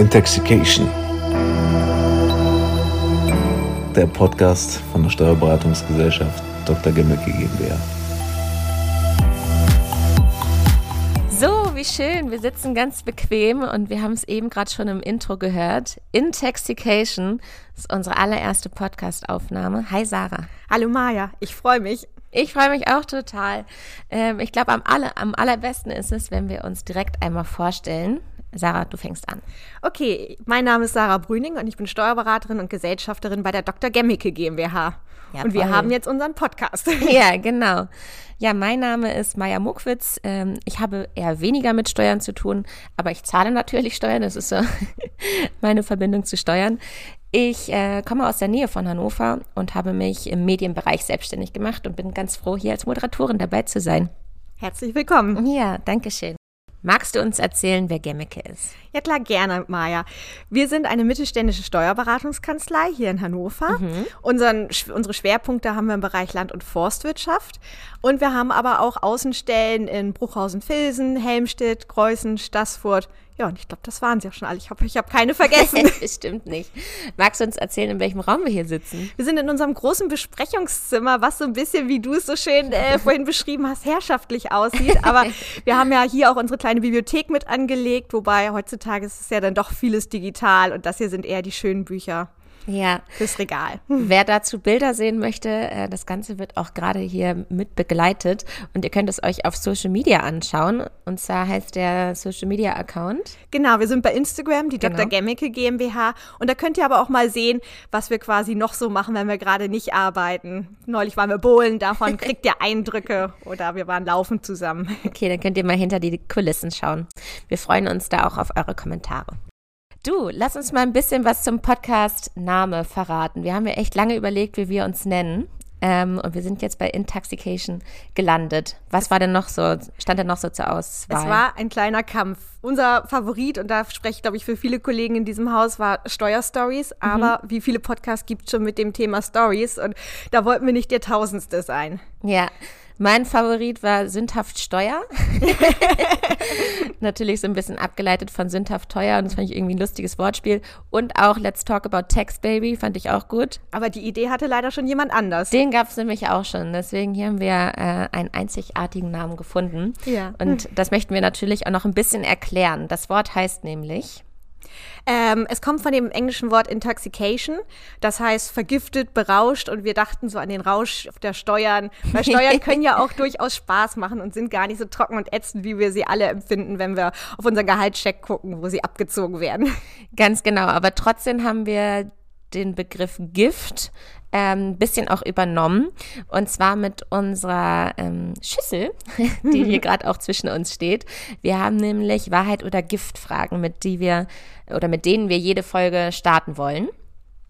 Intoxication. Der Podcast von der Steuerberatungsgesellschaft Dr. Gemmecke GmbH. So, wie schön. Wir sitzen ganz bequem und wir haben es eben gerade schon im Intro gehört. Intoxication ist unsere allererste Podcast-Aufnahme. Hi Sarah. Hallo Maja, ich freue mich. Ich freue mich auch total. Ähm, ich glaube, am, aller, am allerbesten ist es, wenn wir uns direkt einmal vorstellen. Sarah, du fängst an. Okay, mein Name ist Sarah Brüning und ich bin Steuerberaterin und Gesellschafterin bei der Dr. Gemmicke GmbH. Ja, und wir voll. haben jetzt unseren Podcast. Ja, genau. Ja, mein Name ist Maja Muckwitz. Ähm, ich habe eher weniger mit Steuern zu tun, aber ich zahle natürlich Steuern. Das ist so meine Verbindung zu Steuern. Ich äh, komme aus der Nähe von Hannover und habe mich im Medienbereich selbstständig gemacht und bin ganz froh, hier als Moderatorin dabei zu sein. Herzlich willkommen. Ja, danke schön. Magst du uns erzählen, wer Gemmecke ist? Ja klar, gerne, Maja. Wir sind eine mittelständische Steuerberatungskanzlei hier in Hannover. Mhm. Unseren, unsere Schwerpunkte haben wir im Bereich Land- und Forstwirtschaft. Und wir haben aber auch Außenstellen in Bruchhausen-Vilsen, Helmstedt, Kreuzen, Stassfurt, ja, und ich glaube, das waren sie auch schon alle. Ich hoffe, ich habe keine vergessen. Stimmt nicht. Magst du uns erzählen, in welchem Raum wir hier sitzen? Wir sind in unserem großen Besprechungszimmer, was so ein bisschen, wie du es so schön äh, vorhin beschrieben hast, herrschaftlich aussieht. Aber wir haben ja hier auch unsere kleine Bibliothek mit angelegt, wobei heutzutage ist es ja dann doch vieles digital und das hier sind eher die schönen Bücher ja. fürs Regal. Wer dazu Bilder sehen möchte, äh, das Ganze wird auch gerade hier mit begleitet und ihr könnt es euch auf Social Media anschauen. Und zwar heißt der Social Media Account. Genau, wir sind bei Instagram, die genau. Dr. Gemmicke GmbH. Und da könnt ihr aber auch mal sehen, was wir quasi noch so machen, wenn wir gerade nicht arbeiten. Neulich waren wir bowlen, davon kriegt ihr Eindrücke oder wir waren laufen zusammen. Okay, dann könnt ihr mal hinter die Kulissen schauen. Wir freuen uns da auch auf eure Kommentare. Du, lass uns mal ein bisschen was zum Podcast-Name verraten. Wir haben ja echt lange überlegt, wie wir uns nennen. Ähm, und wir sind jetzt bei Intoxication gelandet. Was war denn noch so, stand denn noch so zur Auswahl? Es war ein kleiner Kampf. Unser Favorit, und da spreche ich, glaube ich, für viele Kollegen in diesem Haus, war Steuerstories. Mhm. Aber wie viele Podcasts gibt es schon mit dem Thema Stories? Und da wollten wir nicht der Tausendste sein. Ja, mein Favorit war sündhaft Steuer. Natürlich so ein bisschen abgeleitet von sündhaft teuer und das fand ich irgendwie ein lustiges Wortspiel. Und auch Let's Talk About Tax Baby fand ich auch gut. Aber die Idee hatte leider schon jemand anders. Den gab es nämlich auch schon. Deswegen hier haben wir äh, einen einzigartigen Namen gefunden. Ja. Und das möchten wir natürlich auch noch ein bisschen erklären. Das Wort heißt nämlich ähm, es kommt von dem englischen Wort Intoxication, das heißt vergiftet, berauscht und wir dachten so an den Rausch der Steuern, weil Steuern können ja auch durchaus Spaß machen und sind gar nicht so trocken und ätzend, wie wir sie alle empfinden, wenn wir auf unseren Gehaltscheck gucken, wo sie abgezogen werden. Ganz genau, aber trotzdem haben wir den Begriff Gift ähm, bisschen auch übernommen. Und zwar mit unserer ähm, Schüssel, die hier gerade auch zwischen uns steht. Wir haben nämlich Wahrheit oder Giftfragen, mit die wir oder mit denen wir jede Folge starten wollen.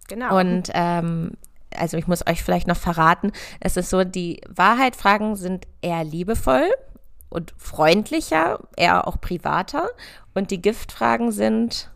Genau. Und ähm, also ich muss euch vielleicht noch verraten, es ist so, die Wahrheitfragen sind eher liebevoll und freundlicher, eher auch privater. Und die Giftfragen sind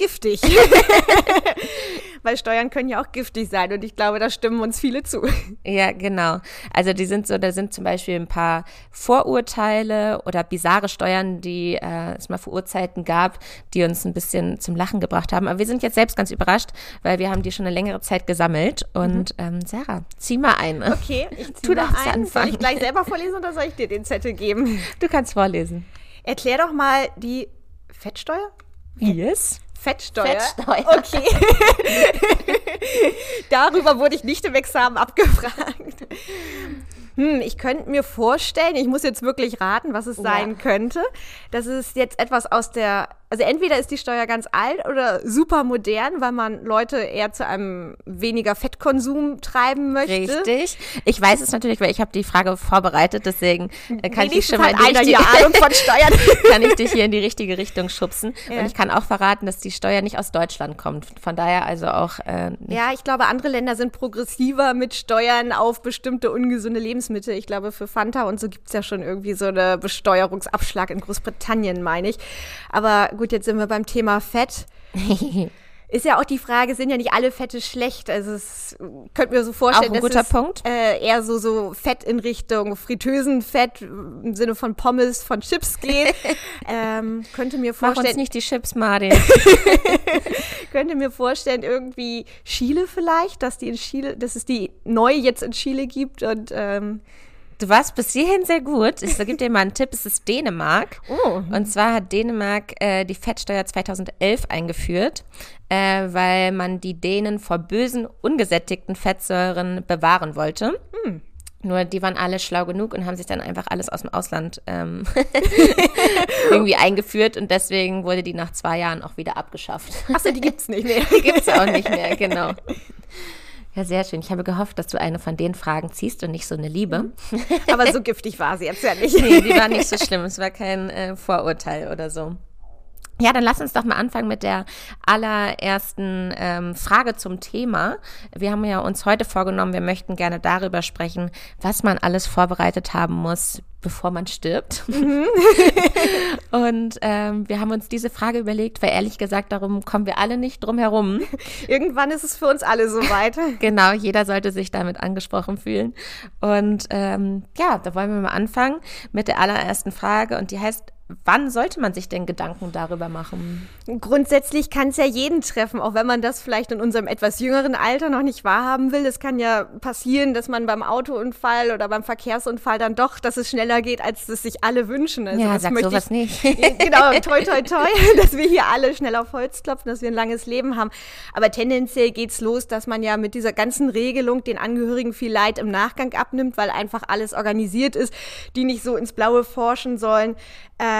giftig. Weil Steuern können ja auch giftig sein und ich glaube, da stimmen uns viele zu. Ja, genau. Also die sind so, da sind zum Beispiel ein paar Vorurteile oder bizarre Steuern, die äh, es mal vor Urzeiten gab, die uns ein bisschen zum Lachen gebracht haben. Aber wir sind jetzt selbst ganz überrascht, weil wir haben die schon eine längere Zeit gesammelt. Und mhm. ähm, Sarah, zieh mal ein. Okay, ich zieh du mal ein. Soll ich gleich selber vorlesen oder soll ich dir den Zettel geben? Du kannst vorlesen. Erklär doch mal die Fettsteuer. Yes. Fettsteuer. Fettsteuer. Okay. Darüber wurde ich nicht im Examen abgefragt. Hm, ich könnte mir vorstellen, ich muss jetzt wirklich raten, was es ja. sein könnte. Das ist jetzt etwas aus der also entweder ist die Steuer ganz alt oder super modern, weil man Leute eher zu einem weniger Fettkonsum treiben möchte. Richtig. Ich weiß es natürlich, weil ich habe die Frage vorbereitet, deswegen äh, kann ich dich schon mal die Ahnung von Steuern. kann ich dich hier in die richtige Richtung schubsen. Ja. Und ich kann auch verraten, dass die Steuer nicht aus Deutschland kommt. Von daher also auch. Äh, ja, ich glaube, andere Länder sind progressiver mit Steuern auf bestimmte ungesunde Lebensmittel. Ich glaube, für Fanta und so gibt's ja schon irgendwie so eine Besteuerungsabschlag in Großbritannien, meine ich. Aber gut, jetzt sind wir beim Thema Fett. Ist ja auch die Frage, sind ja nicht alle Fette schlecht? Also es könnte mir so vorstellen, dass Punkt. es äh, eher so, so Fett in Richtung Fritteusenfett im Sinne von Pommes, von Chips geht. ähm, könnte mir Mach uns vorstellen, nicht die Chips, Martin. könnte mir vorstellen, irgendwie Chile vielleicht, dass die in Chile, dass es die neu jetzt in Chile gibt und ähm, Du warst bis hierhin sehr gut. Ich gebe dir mal einen Tipp. Es ist Dänemark. Oh. Und zwar hat Dänemark äh, die Fettsteuer 2011 eingeführt, äh, weil man die Dänen vor bösen, ungesättigten Fettsäuren bewahren wollte. Nur die waren alle schlau genug und haben sich dann einfach alles aus dem Ausland ähm, irgendwie eingeführt und deswegen wurde die nach zwei Jahren auch wieder abgeschafft. achso, die gibt's nicht mehr. Die gibt es auch nicht mehr, genau. Ja, sehr schön. Ich habe gehofft, dass du eine von den Fragen ziehst und nicht so eine Liebe. Aber so giftig war sie jetzt ja nicht. Nee, die war nicht so schlimm. Es war kein äh, Vorurteil oder so. Ja, dann lass uns doch mal anfangen mit der allerersten ähm, Frage zum Thema. Wir haben ja uns heute vorgenommen, wir möchten gerne darüber sprechen, was man alles vorbereitet haben muss, bevor man stirbt. Und ähm, wir haben uns diese Frage überlegt, weil ehrlich gesagt, darum kommen wir alle nicht drum herum. Irgendwann ist es für uns alle so weit. Genau, jeder sollte sich damit angesprochen fühlen. Und ähm, ja, da wollen wir mal anfangen mit der allerersten Frage und die heißt, wann sollte man sich denn Gedanken darüber machen? Grundsätzlich kann es ja jeden treffen, auch wenn man das vielleicht in unserem etwas jüngeren Alter noch nicht wahrhaben will. Es kann ja passieren, dass man beim Autounfall oder beim Verkehrsunfall dann doch, dass es schneller geht, als es sich alle wünschen. Also ja, das sag sowas ich, nicht. genau, toi, toi, toi, dass wir hier alle schnell auf Holz klopfen, dass wir ein langes Leben haben. Aber tendenziell geht's los, dass man ja mit dieser ganzen Regelung den Angehörigen viel Leid im Nachgang abnimmt, weil einfach alles organisiert ist, die nicht so ins Blaue forschen sollen.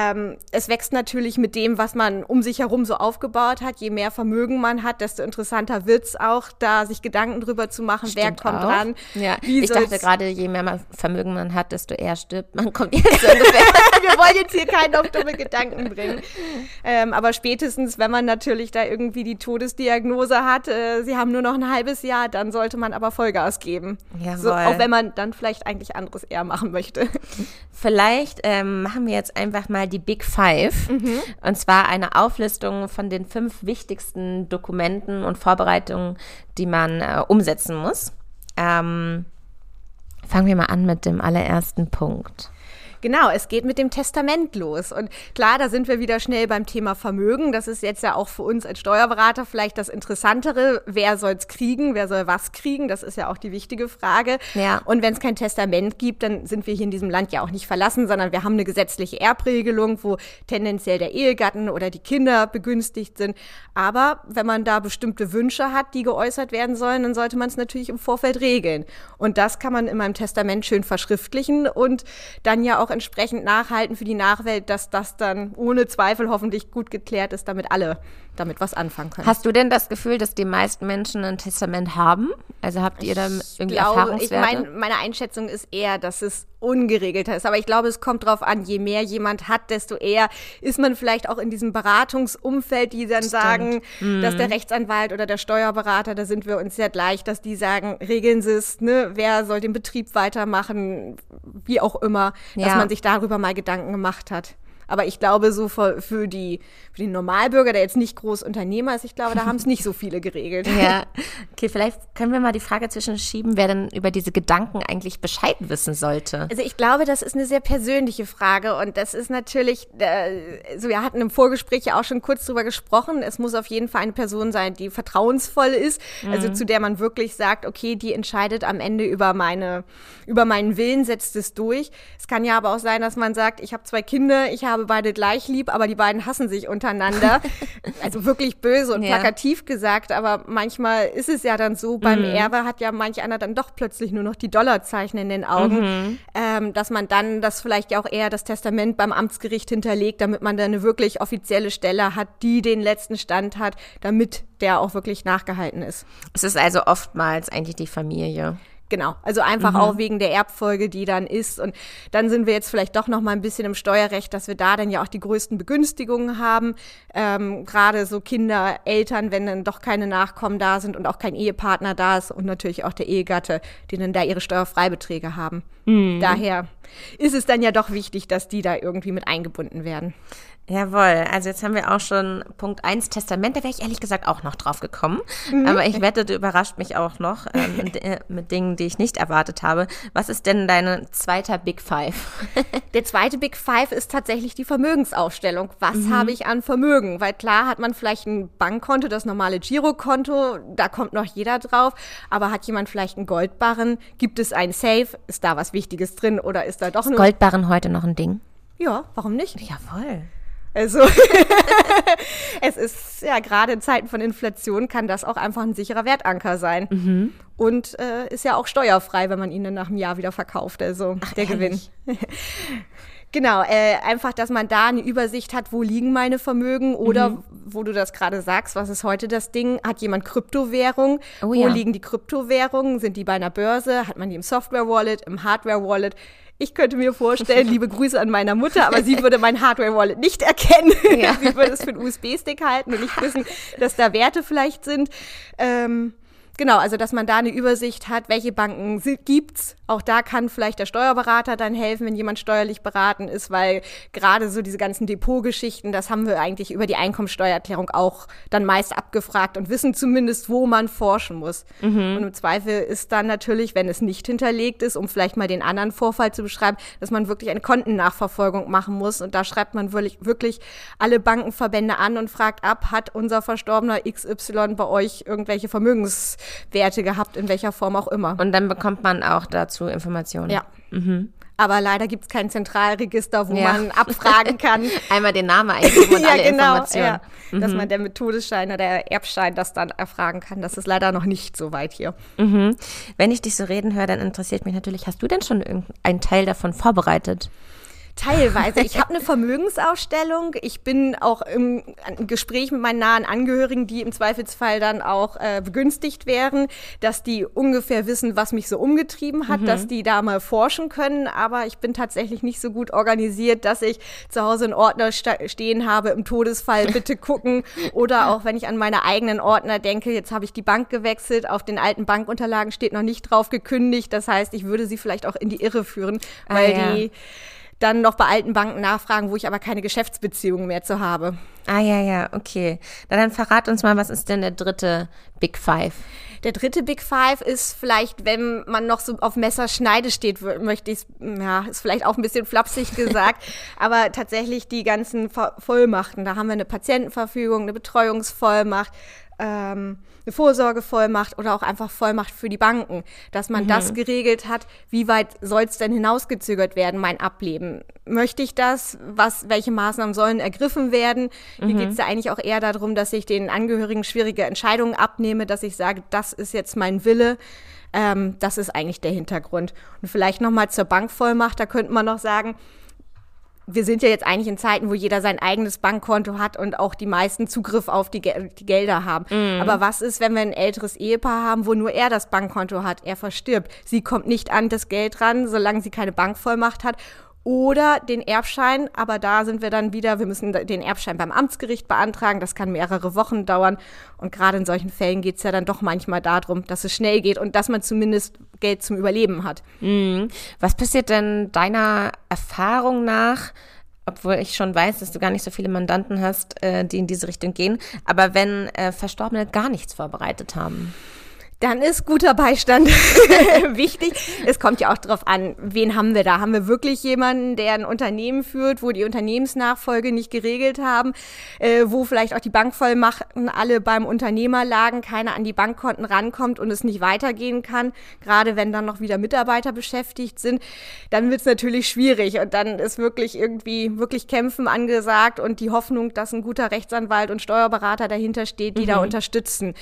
Ähm, es wächst natürlich mit dem, was man um sich herum so aufgebaut hat. Je mehr Vermögen man hat, desto interessanter wird's auch, da sich Gedanken drüber zu machen, wer Stimmt kommt auch. dran. Ja, ich dachte gerade, je mehr man Vermögen man hat, desto eher stirbt man. Kommt jetzt ungefähr. wir wollen jetzt hier keinen auf dumme Gedanken bringen. Ähm, aber spätestens, wenn man natürlich da irgendwie die Todesdiagnose hat, äh, sie haben nur noch ein halbes Jahr, dann sollte man aber Vollgas geben. So, auch wenn man dann vielleicht eigentlich anderes eher machen möchte. Vielleicht ähm, machen wir jetzt einfach mal die Big Five. Und zwar eine Auflistung von den fünf wichtigsten Dokumenten und Vorbereitungen, die man äh, umsetzen muss. Ähm, fangen wir mal an mit dem allerersten Punkt. Genau, es geht mit dem Testament los. Und klar, da sind wir wieder schnell beim Thema Vermögen. Das ist jetzt ja auch für uns als Steuerberater vielleicht das Interessantere. Wer soll's kriegen? Wer soll was kriegen? Das ist ja auch die wichtige Frage. Ja. Und wenn es kein Testament gibt, dann sind wir hier in diesem Land ja auch nicht verlassen, sondern wir haben eine gesetzliche Erbregelung, wo tendenziell der Ehegatten oder die Kinder begünstigt sind. Aber wenn man da bestimmte Wünsche hat, die geäußert werden sollen, dann sollte man es natürlich im Vorfeld regeln. Und das kann man in meinem Testament schön verschriftlichen und dann ja auch entsprechend nachhalten für die Nachwelt, dass das dann ohne Zweifel hoffentlich gut geklärt ist, damit alle damit was anfangen können. Hast du denn das Gefühl, dass die meisten Menschen ein Testament haben? Also habt ihr da irgendwie glaube, ich Erfahrungswerte? mein, meine Einschätzung ist eher, dass es ungeregelter ist. Aber ich glaube, es kommt drauf an, je mehr jemand hat, desto eher ist man vielleicht auch in diesem Beratungsumfeld, die dann sagen, dass Mhm. der Rechtsanwalt oder der Steuerberater, da sind wir uns sehr gleich, dass die sagen, regeln Sie es, ne, wer soll den Betrieb weitermachen, wie auch immer, dass Ja. man sich darüber mal Gedanken gemacht hat. Aber ich glaube, so für, für, die, für den Normalbürger, der jetzt nicht groß Unternehmer ist, ich glaube, da haben es nicht so viele geregelt. Ja, okay, vielleicht können wir mal die Frage zwischenschieben, wer denn über diese Gedanken eigentlich Bescheid wissen sollte. Also ich glaube, das ist eine sehr persönliche Frage und das ist natürlich, äh, so wir hatten im Vorgespräch ja auch schon kurz drüber gesprochen, es muss auf jeden Fall eine Person sein, die vertrauensvoll ist, also zu der man wirklich sagt, okay, die entscheidet am Ende über meine, über meinen Willen, setzt es durch. Es kann ja aber auch sein, dass man sagt, ich habe zwei Kinder, ich habe beide gleich lieb, aber die beiden hassen sich untereinander. also wirklich böse und Ja. plakativ gesagt, aber manchmal ist es ja dann so, beim Erbe hat ja manch einer dann doch plötzlich nur noch die Dollarzeichen in den Augen, ähm, dass man dann das vielleicht ja auch eher das Testament beim Amtsgericht hinterlegt, damit man dann eine wirklich offizielle Stelle hat, die den letzten Stand hat, damit der auch wirklich nachgehalten ist. Es ist also oftmals eigentlich die Familie. Genau, also einfach auch wegen der Erbfolge, die dann ist. Und dann sind wir jetzt vielleicht doch noch mal ein bisschen im Steuerrecht, dass wir da dann ja auch die größten Begünstigungen haben. Ähm, Gerade so Kinder, Eltern, wenn dann doch keine Nachkommen da sind und auch kein Ehepartner da ist und natürlich auch der Ehegatte, die dann da ihre Steuerfreibeträge haben. Daher ist es dann ja doch wichtig, dass die da irgendwie mit eingebunden werden. Jawohl, also jetzt haben wir auch schon Punkt 1 Testament, da wäre ich ehrlich gesagt auch noch drauf gekommen. Mhm. Aber ich wette, du überrascht mich auch noch ähm, mit Dingen, die ich nicht erwartet habe. Was ist denn dein zweiter Big Five? Der zweite Big Five ist tatsächlich die Vermögensaufstellung. Was mhm. habe ich an Vermögen? Weil klar hat man vielleicht ein Bankkonto, das normale Girokonto, da kommt noch jeder drauf. Aber hat jemand vielleicht einen Goldbarren? Gibt es ein Safe? Ist da was Wichtiges drin oder ist da doch ist Goldbarren heute noch ein Ding? Ja, warum nicht? Jawohl. Also es ist ja gerade in Zeiten von Inflation kann das auch einfach ein sicherer Wertanker sein. Mhm. Und äh, ist ja auch steuerfrei, wenn man ihn dann nach einem Jahr wieder verkauft. Also Ach, der ehrlich? Gewinn. Genau, äh, einfach, dass man da eine Übersicht hat, wo liegen meine Vermögen oder mhm. wo du das gerade sagst, was ist heute das Ding? Hat jemand Kryptowährung? Oh, wo ja. liegen die Kryptowährungen? Sind die bei einer Börse? Hat man die im Software-Wallet, im Hardware-Wallet? Ich könnte mir vorstellen, liebe Grüße an meiner Mutter, aber sie würde mein Hardware-Wallet nicht erkennen. Ja. sie würde es für einen USB-Stick halten und nicht wissen, dass da Werte vielleicht sind. Ähm, Genau, also dass man da eine Übersicht hat, welche Banken gibt's. Auch da kann vielleicht der Steuerberater dann helfen, wenn jemand steuerlich beraten ist, weil gerade so diese ganzen Depotgeschichten, das haben wir eigentlich über die Einkommensteuererklärung auch dann meist abgefragt und wissen zumindest, wo man forschen muss. Mhm. Und im Zweifel ist dann natürlich, wenn es nicht hinterlegt ist, um vielleicht mal den anderen Vorfall zu beschreiben, dass man wirklich eine Kontennachverfolgung machen muss. Und da schreibt man wirklich, wirklich alle Bankenverbände an und fragt ab, hat unser verstorbener XY bei euch irgendwelche Vermögens Werte gehabt, in welcher Form auch immer. Und dann bekommt man auch dazu Informationen. Ja. Mhm. Aber leider gibt es kein Zentralregister, wo ja. man abfragen kann. Einmal den Namen eingeben und ja, alle genau, Informationen. Ja. Mhm. Dass man der Methodeschein oder der Erbschein das dann erfragen kann. Das ist leider noch nicht so weit hier. Mhm. Wenn ich dich so reden höre, dann interessiert mich natürlich, hast du denn schon einen Teil davon vorbereitet? Teilweise. Ich habe eine Vermögensausstellung. Ich bin auch im Gespräch mit meinen nahen Angehörigen, die im Zweifelsfall dann auch äh, begünstigt wären, dass die ungefähr wissen, was mich so umgetrieben hat, mhm. dass die da mal forschen können. Aber ich bin tatsächlich nicht so gut organisiert, dass ich zu Hause einen Ordner stehen habe, im Todesfall bitte gucken. Oder auch wenn ich an meine eigenen Ordner denke, jetzt habe ich die Bank gewechselt, auf den alten Bankunterlagen steht noch nicht drauf gekündigt. Das heißt, ich würde sie vielleicht auch in die Irre führen, weil ah, ja. die dann noch bei alten Banken nachfragen, wo ich aber keine Geschäftsbeziehungen mehr zu habe. Ah ja, ja, okay. Na, dann verrat uns mal, was ist denn der dritte Big Five? Der dritte Big Five ist vielleicht, wenn man noch so auf Messerschneide steht, möchte ich, ja, ist vielleicht auch ein bisschen flapsig gesagt, aber tatsächlich die ganzen Vollmachten. Da haben wir eine Patientenverfügung, eine Betreuungsvollmacht, ähm, eine Vorsorgevollmacht oder auch einfach Vollmacht für die Banken, dass man mhm. das geregelt hat, wie weit soll es denn hinausgezögert werden, mein Ableben? Möchte ich das? Was, welche Maßnahmen sollen ergriffen werden? Mhm. Hier geht es ja eigentlich auch eher darum, dass ich den Angehörigen schwierige Entscheidungen abnehme, dass ich sage, das ist jetzt mein Wille. Ähm, das ist eigentlich der Hintergrund. Und vielleicht nochmal zur Bankvollmacht, da könnte man noch sagen, wir sind ja jetzt eigentlich in Zeiten, wo jeder sein eigenes Bankkonto hat und auch die meisten Zugriff auf die, Gel die Gelder haben. Mm. Aber was ist, wenn wir ein älteres Ehepaar haben, wo nur er das Bankkonto hat? Er verstirbt. Sie kommt nicht an das Geld ran, solange sie keine Bankvollmacht hat oder den Erbschein, aber da sind wir dann wieder, wir müssen den Erbschein beim Amtsgericht beantragen, das kann mehrere Wochen dauern und gerade in solchen Fällen geht es ja dann doch manchmal darum, dass es schnell geht und dass man zumindest Geld zum Überleben hat. Mhm. Was passiert denn deiner Erfahrung nach, obwohl ich schon weiß, dass du gar nicht so viele Mandanten hast, äh, die in diese Richtung gehen, aber wenn äh, Verstorbene gar nichts vorbereitet haben? Dann ist guter Beistand wichtig. Es kommt ja auch darauf an, wen haben wir da? Haben wir wirklich jemanden, der ein Unternehmen führt, wo die Unternehmensnachfolge nicht geregelt haben, äh, wo vielleicht auch die Bankvollmachten alle beim Unternehmer lagen, keiner an die Bankkonten rankommt und es nicht weitergehen kann, gerade wenn dann noch wieder Mitarbeiter beschäftigt sind, dann wird es natürlich schwierig und dann ist wirklich irgendwie wirklich Kämpfen angesagt und die Hoffnung, dass ein guter Rechtsanwalt und Steuerberater dahinter steht, die mhm. da unterstützen.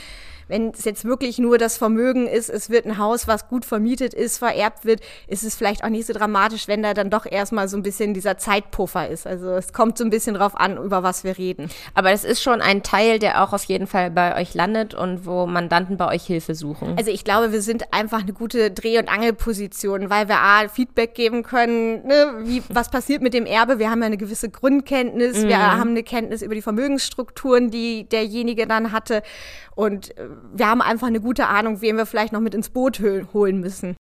Wenn es jetzt wirklich nur das Vermögen ist, es wird ein Haus, was gut vermietet ist, vererbt wird, ist es vielleicht auch nicht so dramatisch, wenn da dann doch erstmal so ein bisschen dieser Zeitpuffer ist. Also es kommt so ein bisschen drauf an, über was wir reden. Aber es ist schon ein Teil, der auch auf jeden Fall bei euch landet und wo Mandanten bei euch Hilfe suchen. Also ich glaube, wir sind einfach eine gute Dreh- und Angelposition, weil wir A, Feedback geben können, ne, wie, was passiert mit dem Erbe. Wir haben ja eine gewisse Grundkenntnis, mhm. wir haben eine Kenntnis über die Vermögensstrukturen, die derjenige dann hatte. Und äh, wir haben einfach eine gute Ahnung, wen wir vielleicht noch mit ins Boot holen müssen.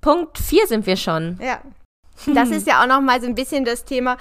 Punkt 4 sind wir schon. Ja. Das ist ja auch noch mal so ein bisschen das Thema,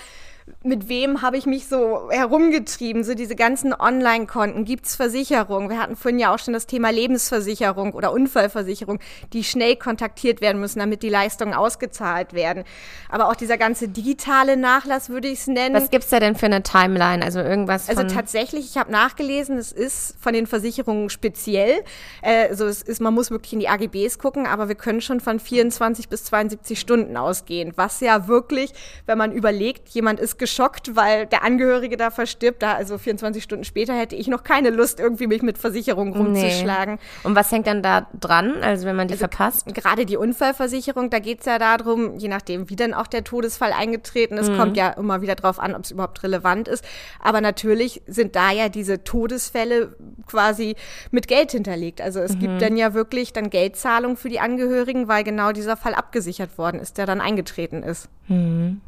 mit wem habe ich mich so herumgetrieben? So diese ganzen Online-Konten, gibt es Versicherungen? Wir hatten vorhin ja auch schon das Thema Lebensversicherung oder Unfallversicherung, die schnell kontaktiert werden müssen, damit die Leistungen ausgezahlt werden. Aber auch dieser ganze digitale Nachlass würde ich es nennen. Was gibt es da denn für eine Timeline? Also irgendwas Also tatsächlich, ich habe nachgelesen, es ist von den Versicherungen speziell. Äh, also es ist, man muss wirklich in die AGBs gucken, aber wir können schon von 24 bis 72 Stunden ausgehen. Was ja wirklich, wenn man überlegt, jemand ist geschockt, weil der Angehörige da verstirbt. Da, also 24 Stunden später hätte ich noch keine Lust, irgendwie mich mit Versicherungen rumzuschlagen. Nee. Und was hängt dann da dran, also wenn man die also verpasst? Gerade die Unfallversicherung, da geht es ja darum, je nachdem, wie dann auch der Todesfall eingetreten ist, mhm. kommt ja immer wieder drauf an, ob es überhaupt relevant ist. Aber natürlich sind da ja diese Todesfälle quasi mit Geld hinterlegt. Also es mhm. gibt dann ja wirklich dann Geldzahlungen für die Angehörigen, weil genau dieser Fall abgesichert worden ist, der dann eingetreten ist. Mhm.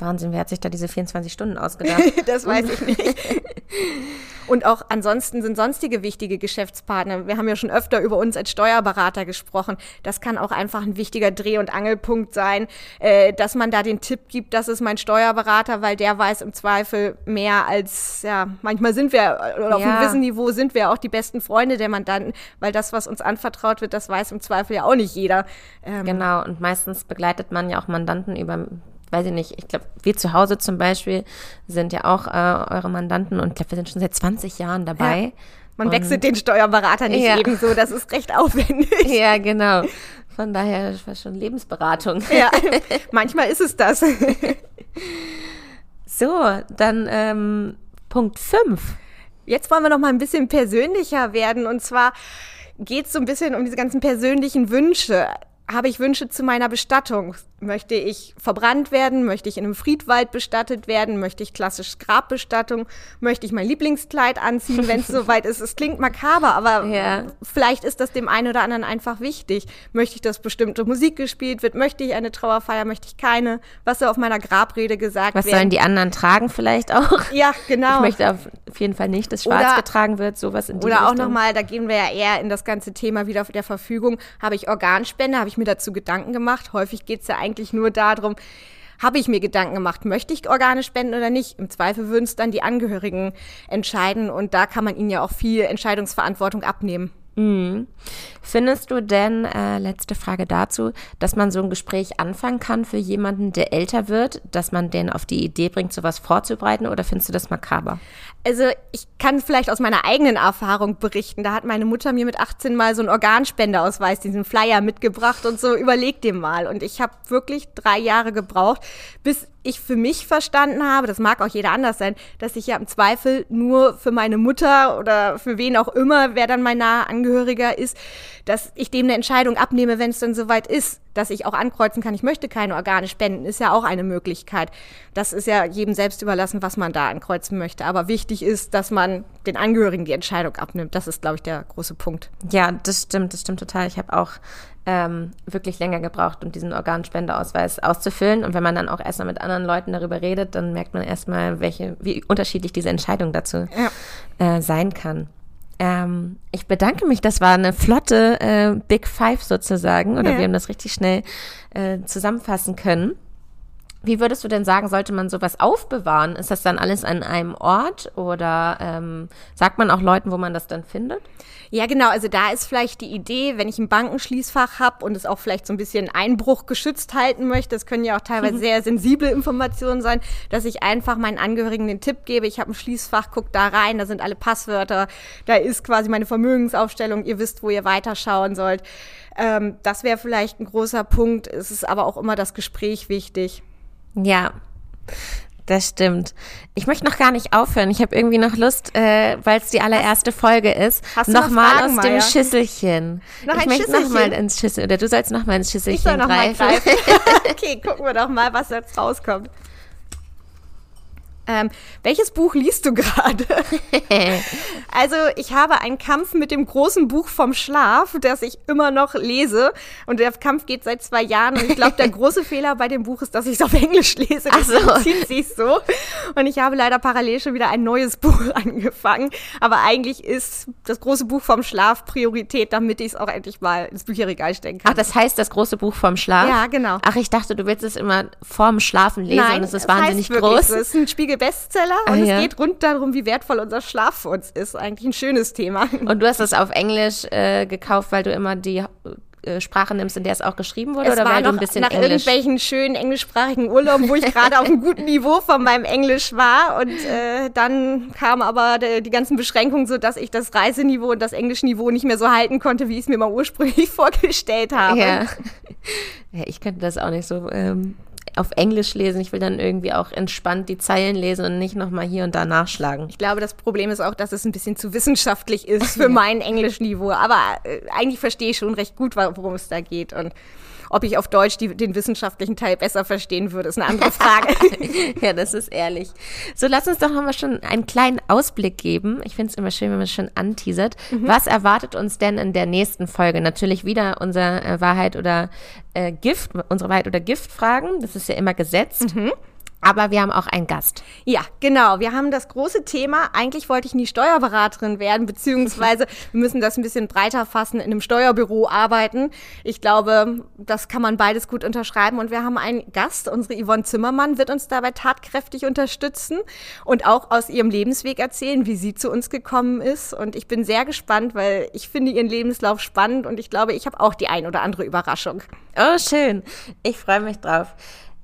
Wahnsinn, wer hat sich da diese 24 Stunden ausgedacht? das weiß ich nicht. Und auch ansonsten sind sonstige wichtige Geschäftspartner. Wir haben ja schon öfter über uns als Steuerberater gesprochen. Das kann auch einfach ein wichtiger Dreh- und Angelpunkt sein, äh, dass man da den Tipp gibt, das ist mein Steuerberater, weil der weiß im Zweifel mehr als, ja, manchmal sind wir, oder auf ja. einem gewissen Niveau sind wir auch die besten Freunde der Mandanten, weil das, was uns anvertraut wird, das weiß im Zweifel ja auch nicht jeder. Ähm, genau, und meistens begleitet man ja auch Mandanten über weiß ich nicht, ich glaube, wir zu Hause zum Beispiel sind ja auch äh, eure Mandanten und ich glaube, wir sind schon seit 20 Jahren dabei. Ja. Man und wechselt den Steuerberater nicht ja. ebenso, das ist recht aufwendig. Ja, genau. Von daher war schon Lebensberatung. Ja, manchmal ist es das. So, dann ähm, Punkt 5. Jetzt wollen wir noch mal ein bisschen persönlicher werden und zwar geht es so ein bisschen um diese ganzen persönlichen Wünsche habe ich Wünsche zu meiner Bestattung? Möchte ich verbrannt werden? Möchte ich in einem Friedwald bestattet werden? Möchte ich klassisch Grabbestattung? Möchte ich mein Lieblingskleid anziehen, wenn es soweit ist? Es klingt makaber, aber ja. vielleicht ist das dem einen oder anderen einfach wichtig. Möchte ich, dass bestimmte Musik gespielt wird? Möchte ich eine Trauerfeier? Möchte ich keine? Was soll auf meiner Grabrede gesagt Was werden? sollen die anderen tragen vielleicht auch? Ja, genau. Ich möchte auf jeden Fall nicht, dass schwarz oder, getragen wird, sowas in die Oder Richtung. auch nochmal, da gehen wir ja eher in das ganze Thema wieder der Verfügung. Habe ich Organspende? Habe ich mir dazu Gedanken gemacht? Häufig geht es ja eigentlich nur darum, habe ich mir Gedanken gemacht, möchte ich Organe spenden oder nicht? Im Zweifel würden es dann die Angehörigen entscheiden und da kann man ihnen ja auch viel Entscheidungsverantwortung abnehmen. Mhm. Findest du denn, äh, letzte Frage dazu, dass man so ein Gespräch anfangen kann für jemanden, der älter wird, dass man den auf die Idee bringt, sowas vorzubereiten oder findest du das makaber? Also ich kann vielleicht aus meiner eigenen Erfahrung berichten. Da hat meine Mutter mir mit 18 mal so einen Organspendeausweis, diesen Flyer mitgebracht und so, überleg dir mal. Und ich habe wirklich drei Jahre gebraucht, bis ich für mich verstanden habe, das mag auch jeder anders sein, dass ich ja im Zweifel nur für meine Mutter oder für wen auch immer, wer dann mein naher Angehöriger ist, dass ich dem eine Entscheidung abnehme, wenn es dann soweit ist, dass ich auch ankreuzen kann, ich möchte keine Organe spenden, ist ja auch eine Möglichkeit. Das ist ja jedem selbst überlassen, was man da ankreuzen möchte. Aber wichtig ist, dass man den Angehörigen die Entscheidung abnimmt. Das ist, glaube ich, der große Punkt. Ja, das stimmt, das stimmt total. Ich habe auch ähm, wirklich länger gebraucht, um diesen Organspendeausweis auszufüllen. Und wenn man dann auch erstmal mit anderen Leuten darüber redet, dann merkt man erstmal, welche, wie unterschiedlich diese Entscheidung dazu ja. äh, sein kann. Ähm, ich bedanke mich, das war eine flotte äh, Big Five sozusagen, oder ja. wir haben das richtig schnell äh, zusammenfassen können. Wie würdest du denn sagen, sollte man sowas aufbewahren? Ist das dann alles an einem Ort oder ähm, sagt man auch Leuten, wo man das dann findet? Ja, genau. Also da ist vielleicht die Idee, wenn ich ein Bankenschließfach habe und es auch vielleicht so ein bisschen Einbruch geschützt halten möchte, das können ja auch teilweise mhm. sehr sensible Informationen sein, dass ich einfach meinen Angehörigen den Tipp gebe, ich habe ein Schließfach, guckt da rein, da sind alle Passwörter, da ist quasi meine Vermögensaufstellung, ihr wisst, wo ihr weiterschauen sollt. Ähm, das wäre vielleicht ein großer Punkt. Es ist aber auch immer das Gespräch wichtig. Ja, das stimmt. Ich möchte noch gar nicht aufhören. Ich habe irgendwie noch Lust, äh, weil es die allererste Folge ist, nochmal aus dem Schüsselchen. Noch ich ein möchte nochmal ins Schüssel, oder du sollst nochmal ins Schüsselchen ich soll noch greifen. Mal greifen. okay, gucken wir doch mal, was jetzt rauskommt. Ähm, welches Buch liest du gerade? also ich habe einen Kampf mit dem großen Buch vom Schlaf, das ich immer noch lese. Und der Kampf geht seit zwei Jahren. Und ich glaube, der große Fehler bei dem Buch ist, dass ich es auf Englisch lese. Das so. zieht sich so. Und ich habe leider parallel schon wieder ein neues Buch angefangen. Aber eigentlich ist das große Buch vom Schlaf Priorität, damit ich es auch endlich mal ins Bücherregal stecken kann. Ach, das heißt das große Buch vom Schlaf? Ja, genau. Ach, ich dachte, du willst es immer vorm Schlafen lesen Nein, und es ist wahnsinnig groß. Es ist ein Spiegel-Bestseller ah, und ja. es geht rund darum, wie wertvoll unser Schlaf für uns ist. Eigentlich ein schönes Thema. Und du hast es auf Englisch äh, gekauft, weil du immer die äh, Sprache nimmst, in der es auch geschrieben wurde, es oder weil du ein bisschen nach Englisch irgendwelchen schönen englischsprachigen Urlauben, wo ich gerade auf einem guten Niveau von meinem Englisch war und äh, dann kam aber de, die ganzen Beschränkungen, so dass ich das Reiseniveau und das Englischniveau nicht mehr so halten konnte, wie ich es mir mal ursprünglich vorgestellt habe. Ja. ja ich könnte das auch nicht so ähm, auf Englisch lesen. Ich will dann irgendwie auch entspannt die Zeilen lesen und nicht nochmal hier und da nachschlagen. Ich glaube, das Problem ist auch, dass es ein bisschen zu wissenschaftlich ist für mein Englischniveau. Aber äh, eigentlich verstehe ich schon recht gut, worum es da geht. Und ob ich auf Deutsch die, den wissenschaftlichen Teil besser verstehen würde, ist eine andere Frage. ja, das ist ehrlich. So, lass uns doch nochmal schon einen kleinen Ausblick geben. Ich finde es immer schön, wenn man es schon anteasert. Mhm. Was erwartet uns denn in der nächsten Folge? Natürlich wieder unser äh, Wahrheit oder äh, Gift, unsere Wahrheit oder Gift-Fragen. Das ist ja immer gesetzt. Mhm. Aber wir haben auch einen Gast. Ja, genau. Wir haben das große Thema. Eigentlich wollte ich nie Steuerberaterin werden, beziehungsweise wir müssen das ein bisschen breiter fassen, in einem Steuerbüro arbeiten. Ich glaube, das kann man beides gut unterschreiben. Und wir haben einen Gast. Unsere Yvonne Zimmermann wird uns dabei tatkräftig unterstützen und auch aus ihrem Lebensweg erzählen, wie sie zu uns gekommen ist. Und ich bin sehr gespannt, weil ich finde ihren Lebenslauf spannend und ich glaube, ich habe auch die ein oder andere Überraschung. Oh, schön. Ich freue mich drauf.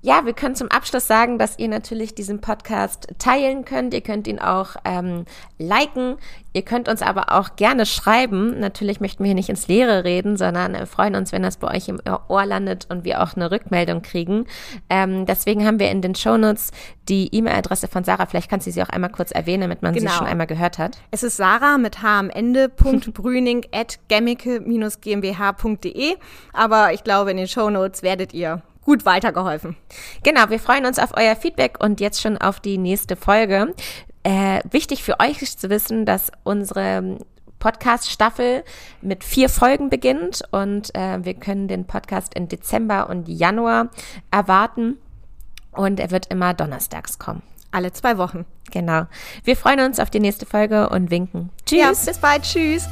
Ja, wir können zum Abschluss sagen, dass ihr natürlich diesen Podcast teilen könnt. Ihr könnt ihn auch ähm, liken. Ihr könnt uns aber auch gerne schreiben. Natürlich möchten wir hier nicht ins Leere reden, sondern äh, freuen uns, wenn das bei euch im Ohr landet und wir auch eine Rückmeldung kriegen. Ähm, deswegen haben wir in den Shownotes die E-Mail-Adresse von Sarah. Vielleicht kannst du sie auch einmal kurz erwähnen, damit man genau. sie schon einmal gehört hat. Es ist Sarah mit H am Ende, Brüning at gemmike-gmbh.de. Aber ich glaube, in den Shownotes werdet ihr gut weitergeholfen. Genau, wir freuen uns auf euer Feedback und jetzt schon auf die nächste Folge. Äh, wichtig für euch ist zu wissen, dass unsere Podcast-Staffel mit vier Folgen beginnt und äh, wir können den Podcast in Dezember und Januar erwarten und er wird immer donnerstags kommen. Alle zwei Wochen. Genau. Wir freuen uns auf die nächste Folge und winken. Tschüss. Ja, bis bald. Tschüss.